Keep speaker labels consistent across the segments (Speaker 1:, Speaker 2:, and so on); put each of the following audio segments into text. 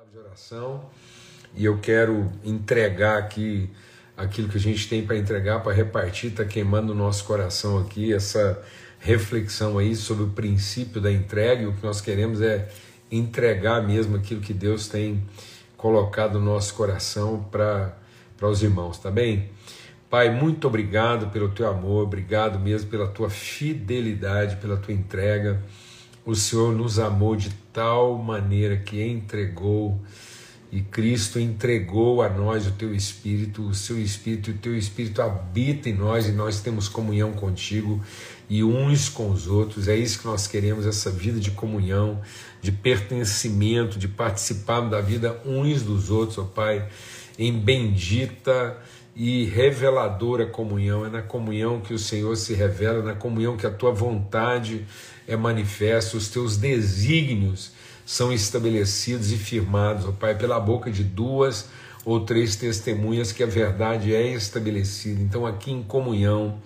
Speaker 1: palavra de oração e eu quero entregar aqui aquilo que a gente tem para entregar, para repartir, está queimando o nosso coração aqui, essa reflexão aí sobre o princípio da entrega. E o que nós queremos é entregar mesmo aquilo que Deus tem colocado no nosso coração para os irmãos, tá bem? Pai, muito obrigado pelo teu amor, obrigado mesmo pela tua fidelidade, pela tua entrega. O Senhor nos amou de tal maneira que entregou, e Cristo entregou a nós o teu Espírito, o seu Espírito, e o teu Espírito habita em nós, e nós temos comunhão contigo e uns com os outros. É isso que nós queremos, essa vida de comunhão, de pertencimento, de participar da vida uns dos outros, ó Pai, em bendita e reveladora comunhão. É na comunhão que o Senhor se revela, na comunhão que a tua vontade é manifesta, os teus desígnios são estabelecidos e firmados, ó Pai, pela boca de duas ou três testemunhas que a verdade é estabelecida. Então, aqui em comunhão,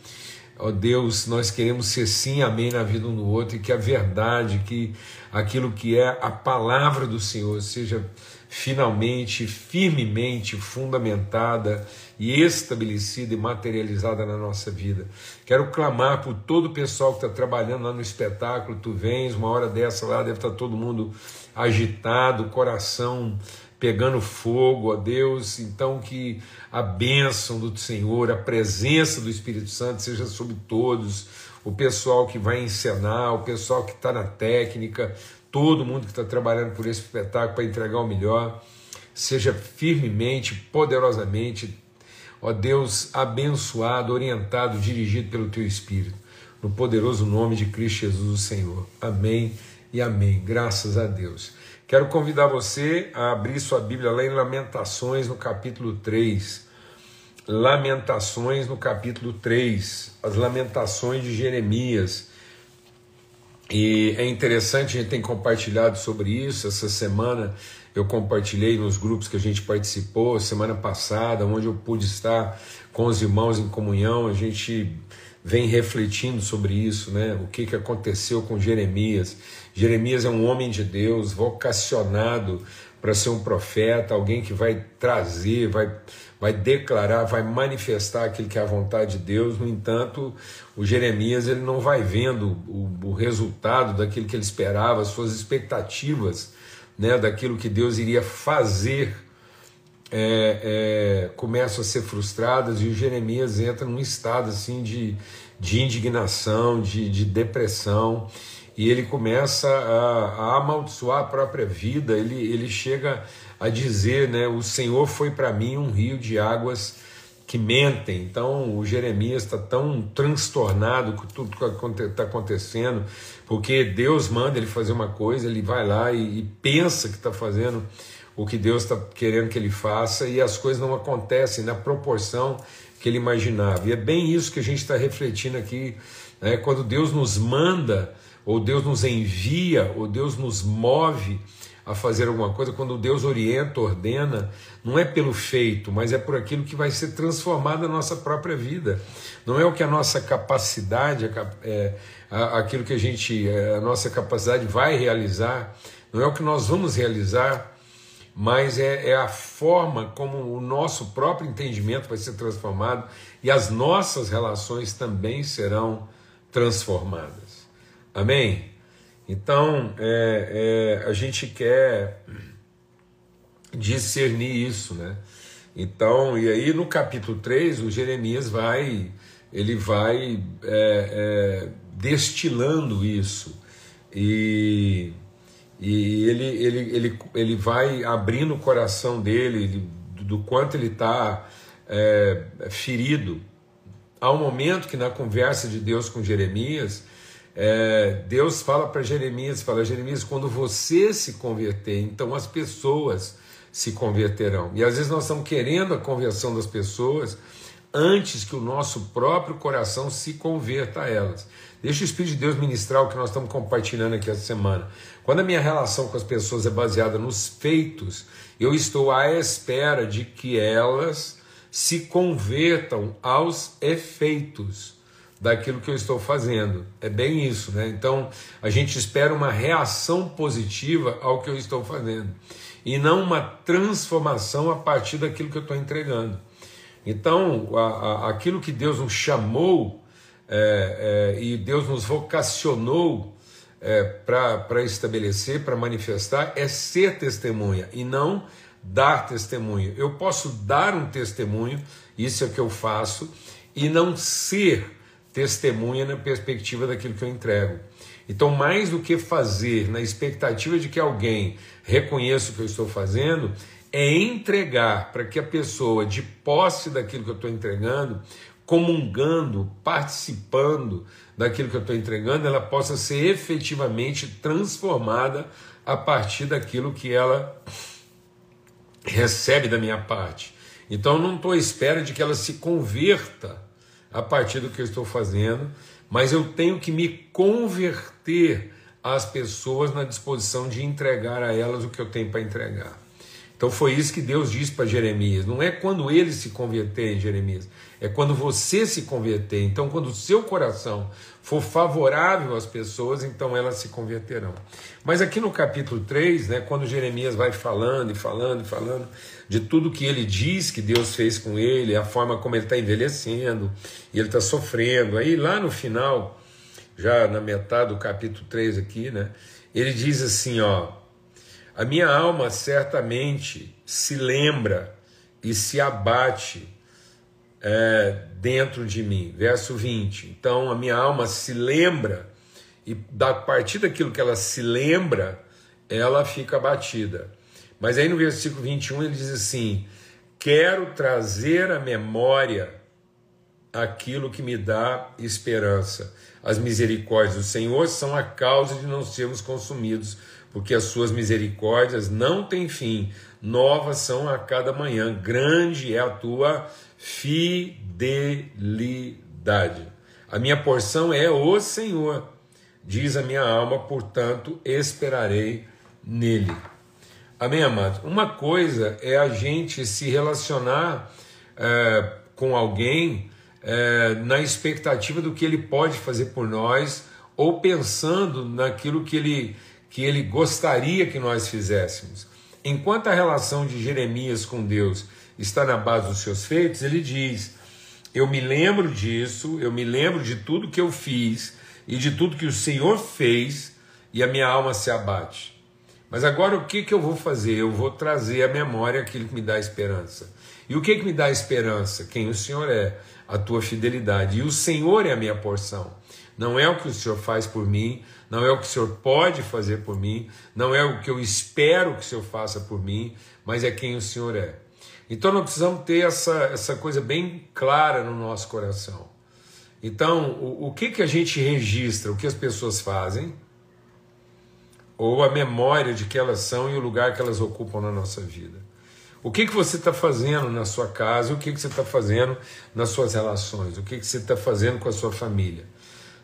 Speaker 1: ó Deus, nós queremos ser sim, amém na vida um do outro e que a verdade, que aquilo que é a palavra do Senhor seja finalmente, firmemente fundamentada e estabelecida e materializada na nossa vida. Quero clamar por todo o pessoal que está trabalhando lá no espetáculo. Tu vens, uma hora dessa lá, deve estar tá todo mundo agitado, coração pegando fogo, ó Deus. Então, que a bênção do Senhor, a presença do Espírito Santo seja sobre todos. O pessoal que vai encenar, o pessoal que está na técnica, todo mundo que está trabalhando por esse espetáculo para entregar o melhor, seja firmemente, poderosamente, ó Deus, abençoado, orientado, dirigido pelo Teu Espírito, no poderoso nome de Cristo Jesus, o Senhor. Amém e amém. Graças a Deus. Quero convidar você a abrir sua Bíblia lá em Lamentações, no capítulo 3. Lamentações, no capítulo 3. As Lamentações de Jeremias. E é interessante, a gente tem compartilhado sobre isso. Essa semana eu compartilhei nos grupos que a gente participou, semana passada, onde eu pude estar com os irmãos em comunhão. A gente vem refletindo sobre isso, né? O que, que aconteceu com Jeremias. Jeremias é um homem de Deus, vocacionado para ser um profeta, alguém que vai trazer, vai vai declarar, vai manifestar aquilo que é a vontade de Deus. No entanto, o Jeremias ele não vai vendo o, o resultado daquilo que ele esperava, as suas expectativas, né, daquilo que Deus iria fazer, é, é, começam a ser frustradas e o Jeremias entra num estado assim de, de indignação, de, de depressão e ele começa a, a, amaldiçoar a própria vida, ele, ele chega a dizer, né, o Senhor foi para mim um rio de águas que mentem. Então o Jeremias está tão transtornado com tudo que está acontecendo, porque Deus manda ele fazer uma coisa, ele vai lá e, e pensa que está fazendo o que Deus está querendo que ele faça e as coisas não acontecem na proporção que ele imaginava. E é bem isso que a gente está refletindo aqui, né? quando Deus nos manda ou Deus nos envia, ou Deus nos move a fazer alguma coisa, quando Deus orienta, ordena, não é pelo feito, mas é por aquilo que vai ser transformado na nossa própria vida. Não é o que a nossa capacidade, é, aquilo que a gente, é, a nossa capacidade vai realizar, não é o que nós vamos realizar, mas é, é a forma como o nosso próprio entendimento vai ser transformado e as nossas relações também serão transformadas. Amém? Então, é, é, a gente quer discernir isso, né? Então, e aí no capítulo 3, o Jeremias vai, ele vai é, é, destilando isso, e, e ele, ele, ele, ele vai abrindo o coração dele, ele, do quanto ele está é, ferido. Há um momento que na conversa de Deus com Jeremias, é, Deus fala para Jeremias, fala Jeremias, quando você se converter, então as pessoas se converterão. E às vezes nós estamos querendo a conversão das pessoas antes que o nosso próprio coração se converta a elas. Deixa o Espírito de Deus ministrar o que nós estamos compartilhando aqui essa semana. Quando a minha relação com as pessoas é baseada nos feitos, eu estou à espera de que elas se convertam aos efeitos daquilo que eu estou fazendo. É bem isso, né? Então a gente espera uma reação positiva ao que eu estou fazendo e não uma transformação a partir daquilo que eu estou entregando. Então, a, a, aquilo que Deus nos chamou é, é, e Deus nos vocacionou é, para estabelecer, para manifestar, é ser testemunha e não dar testemunho. Eu posso dar um testemunho, isso é o que eu faço, e não ser testemunha na perspectiva daquilo que eu entrego. Então, mais do que fazer na expectativa de que alguém reconheça o que eu estou fazendo, é entregar para que a pessoa, de posse daquilo que eu estou entregando, comungando, participando daquilo que eu estou entregando, ela possa ser efetivamente transformada a partir daquilo que ela recebe da minha parte. Então eu não estou à espera de que ela se converta a partir do que eu estou fazendo, mas eu tenho que me converter às pessoas na disposição de entregar a elas o que eu tenho para entregar. Então foi isso que Deus disse para Jeremias. Não é quando ele se converter em Jeremias, é quando você se converter. Então, quando o seu coração for favorável às pessoas, então elas se converterão. Mas aqui no capítulo 3, né, quando Jeremias vai falando e falando e falando de tudo que ele diz que Deus fez com ele, a forma como ele está envelhecendo e ele está sofrendo, aí lá no final, já na metade do capítulo 3 aqui, né, ele diz assim: ó, a minha alma certamente se lembra e se abate é, dentro de mim. Verso 20. Então a minha alma se lembra, e a partir daquilo que ela se lembra, ela fica abatida. Mas aí no versículo 21 ele diz assim: Quero trazer à memória aquilo que me dá esperança. As misericórdias do Senhor são a causa de não sermos consumidos, porque as suas misericórdias não têm fim, novas são a cada manhã, grande é a tua fidelidade. A minha porção é o Senhor, diz a minha alma, portanto esperarei nele. Amém, amados? Uma coisa é a gente se relacionar é, com alguém é, na expectativa do que ele pode fazer por nós ou pensando naquilo que ele, que ele gostaria que nós fizéssemos. Enquanto a relação de Jeremias com Deus está na base dos seus feitos, ele diz: Eu me lembro disso, eu me lembro de tudo que eu fiz e de tudo que o Senhor fez, e a minha alma se abate. Mas agora o que, que eu vou fazer? Eu vou trazer à memória aquilo que me dá esperança. E o que, que me dá esperança? Quem o Senhor é, a tua fidelidade. E o Senhor é a minha porção. Não é o que o Senhor faz por mim, não é o que o Senhor pode fazer por mim, não é o que eu espero que o Senhor faça por mim, mas é quem o Senhor é. Então nós precisamos ter essa, essa coisa bem clara no nosso coração. Então, o, o que, que a gente registra, o que as pessoas fazem, ou a memória de que elas são e o lugar que elas ocupam na nossa vida. O que, que você está fazendo na sua casa, o que, que você está fazendo nas suas relações, o que, que você está fazendo com a sua família.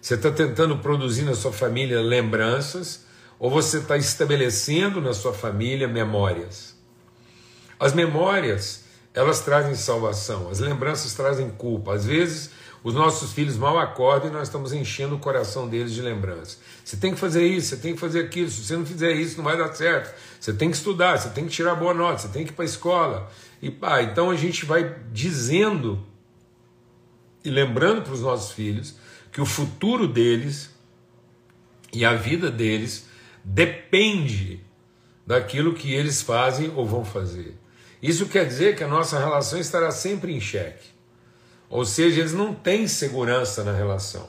Speaker 1: Você está tentando produzir na sua família lembranças ou você está estabelecendo na sua família memórias? As memórias, elas trazem salvação, as lembranças trazem culpa. Às vezes, os nossos filhos mal acordam e nós estamos enchendo o coração deles de lembranças. Você tem que fazer isso, você tem que fazer aquilo. Se você não fizer isso, não vai dar certo. Você tem que estudar, você tem que tirar boa nota, você tem que ir para a escola. E pá, então a gente vai dizendo e lembrando para os nossos filhos que o futuro deles e a vida deles depende daquilo que eles fazem ou vão fazer. Isso quer dizer que a nossa relação estará sempre em xeque. Ou seja, eles não têm segurança na relação.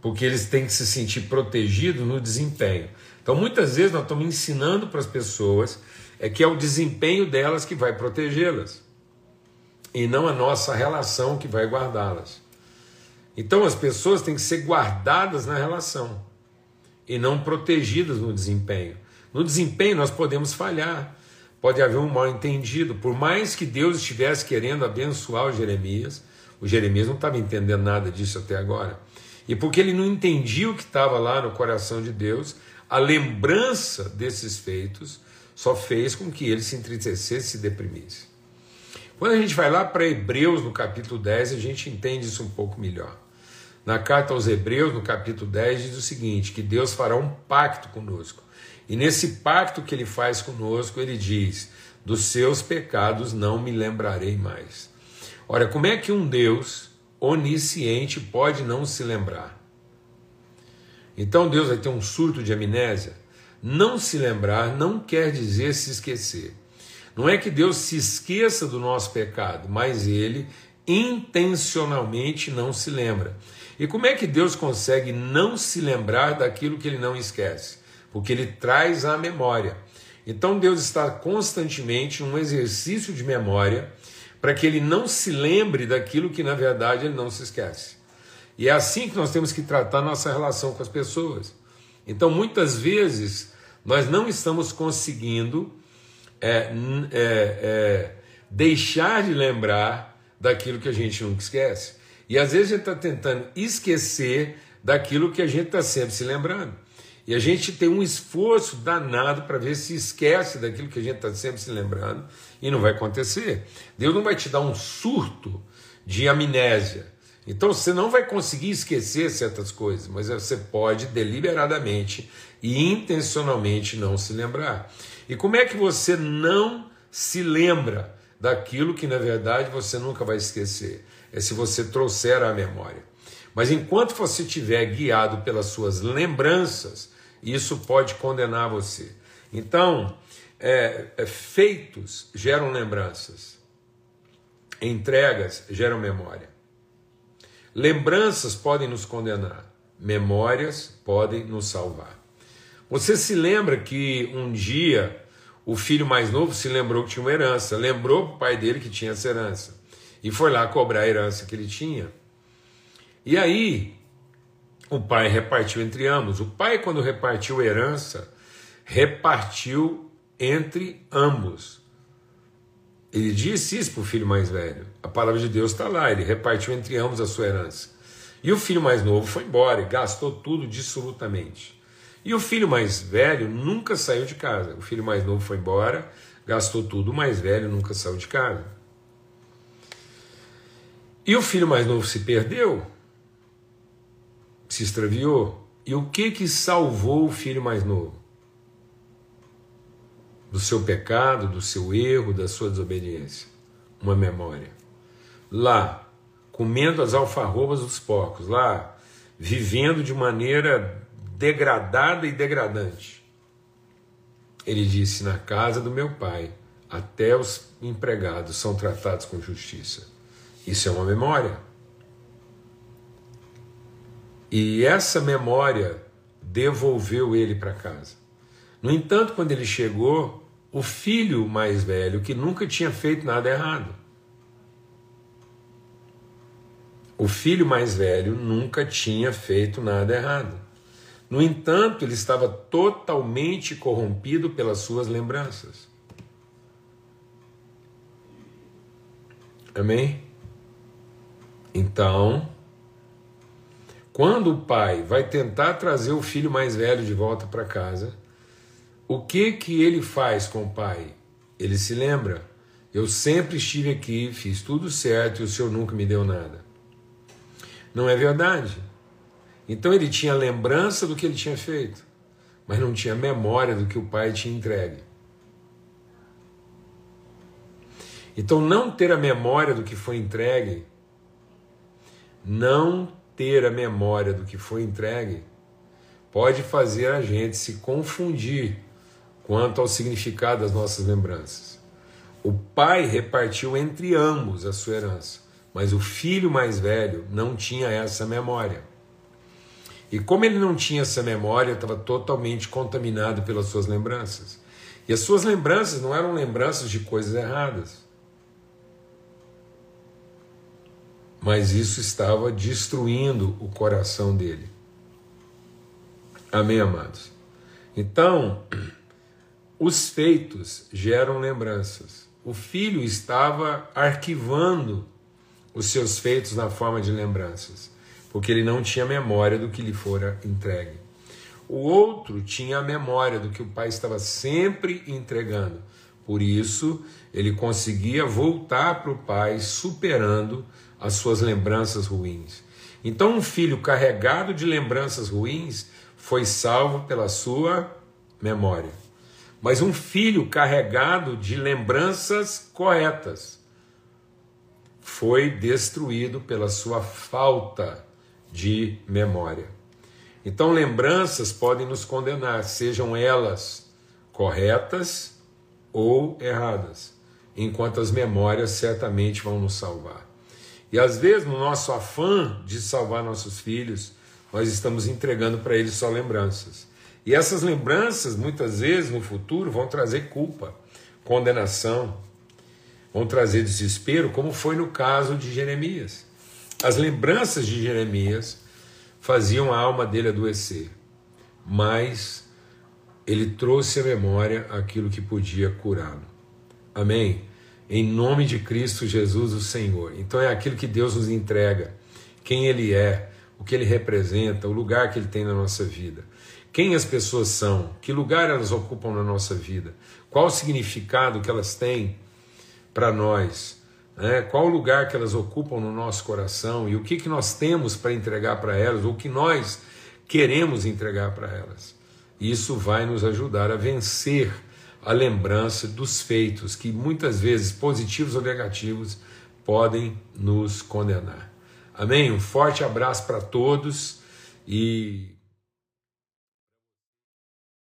Speaker 1: Porque eles têm que se sentir protegidos no desempenho. Então, muitas vezes, nós estamos ensinando para as pessoas é que é o desempenho delas que vai protegê-las e não a nossa relação que vai guardá-las. Então, as pessoas têm que ser guardadas na relação e não protegidas no desempenho. No desempenho, nós podemos falhar, pode haver um mal entendido. Por mais que Deus estivesse querendo abençoar o Jeremias, o Jeremias não estava entendendo nada disso até agora. E porque ele não entendia o que estava lá no coração de Deus, a lembrança desses feitos só fez com que ele se entristecesse e se deprimisse. Quando a gente vai lá para Hebreus, no capítulo 10, a gente entende isso um pouco melhor. Na carta aos Hebreus, no capítulo 10, diz o seguinte: que Deus fará um pacto conosco. E nesse pacto que ele faz conosco, ele diz: dos seus pecados não me lembrarei mais. Ora, como é que um Deus onisciente pode não se lembrar? Então Deus vai ter um surto de amnésia? Não se lembrar não quer dizer se esquecer. Não é que Deus se esqueça do nosso pecado, mas ele intencionalmente não se lembra. E como é que Deus consegue não se lembrar daquilo que ele não esquece? Porque ele traz à memória. Então Deus está constantemente num exercício de memória para que ele não se lembre daquilo que na verdade ele não se esquece. E é assim que nós temos que tratar nossa relação com as pessoas. Então muitas vezes nós não estamos conseguindo é, é, é, deixar de lembrar daquilo que a gente nunca esquece. E às vezes a gente está tentando esquecer daquilo que a gente está sempre se lembrando. E a gente tem um esforço danado para ver se esquece daquilo que a gente está sempre se lembrando e não vai acontecer. Deus não vai te dar um surto de amnésia. Então você não vai conseguir esquecer certas coisas, mas você pode deliberadamente e intencionalmente não se lembrar. E como é que você não se lembra daquilo que na verdade você nunca vai esquecer? É se você trouxer à memória. Mas enquanto você estiver guiado pelas suas lembranças, isso pode condenar você. Então, é, é, feitos geram lembranças, entregas geram memória. Lembranças podem nos condenar, memórias podem nos salvar. Você se lembra que um dia o filho mais novo se lembrou que tinha uma herança, lembrou o pai dele que tinha essa herança e foi lá cobrar a herança que ele tinha. E aí o pai repartiu entre ambos. O pai, quando repartiu herança, repartiu entre ambos. Ele disse isso para o filho mais velho. A palavra de Deus está lá, ele repartiu entre ambos a sua herança. E o filho mais novo foi embora e gastou tudo dissolutamente. E o filho mais velho nunca saiu de casa. O filho mais novo foi embora, gastou tudo, o mais velho nunca saiu de casa. E o filho mais novo se perdeu se extraviou. E o que que salvou o filho mais novo? Do seu pecado, do seu erro, da sua desobediência. Uma memória. Lá, comendo as alfarrobas dos porcos, lá, vivendo de maneira degradada e degradante. Ele disse: Na casa do meu pai, até os empregados são tratados com justiça. Isso é uma memória. E essa memória devolveu ele para casa. No entanto, quando ele chegou, o filho mais velho, que nunca tinha feito nada errado, o filho mais velho nunca tinha feito nada errado. No entanto, ele estava totalmente corrompido pelas suas lembranças. Amém? Então, quando o pai vai tentar trazer o filho mais velho de volta para casa, o que que ele faz com o pai? Ele se lembra: eu sempre estive aqui, fiz tudo certo e o senhor nunca me deu nada. Não é verdade. Então ele tinha lembrança do que ele tinha feito, mas não tinha memória do que o pai tinha entregue. Então, não ter a memória do que foi entregue não ter a memória do que foi entregue pode fazer a gente se confundir quanto ao significado das nossas lembranças. O pai repartiu entre ambos a sua herança, mas o filho mais velho não tinha essa memória. E como ele não tinha essa memória, estava totalmente contaminado pelas suas lembranças. E as suas lembranças não eram lembranças de coisas erradas. Mas isso estava destruindo o coração dele. Amém, amados? Então, os feitos geram lembranças. O filho estava arquivando os seus feitos na forma de lembranças, porque ele não tinha memória do que lhe fora entregue. O outro tinha a memória do que o pai estava sempre entregando, Por isso, ele conseguia voltar para o pai superando as suas lembranças ruins. Então, um filho carregado de lembranças ruins foi salvo pela sua memória. Mas um filho carregado de lembranças corretas foi destruído pela sua falta de memória. Então, lembranças podem nos condenar, sejam elas corretas ou erradas, enquanto as memórias certamente vão nos salvar. E às vezes, no nosso afã de salvar nossos filhos, nós estamos entregando para eles só lembranças. E essas lembranças, muitas vezes no futuro, vão trazer culpa, condenação, vão trazer desespero, como foi no caso de Jeremias. As lembranças de Jeremias faziam a alma dele adoecer, mas ele trouxe à memória aquilo que podia curá-lo. Amém? Em nome de Cristo Jesus, o Senhor. Então é aquilo que Deus nos entrega, quem Ele é, o que Ele representa, o lugar que Ele tem na nossa vida. Quem as pessoas são, que lugar elas ocupam na nossa vida, qual o significado que elas têm para nós, né? qual o lugar que elas ocupam no nosso coração e o que, que nós temos para entregar para elas, ou o que nós queremos entregar para elas. Isso vai nos ajudar a vencer a lembrança dos feitos que muitas vezes, positivos ou negativos, podem nos condenar. Amém? Um forte abraço para todos e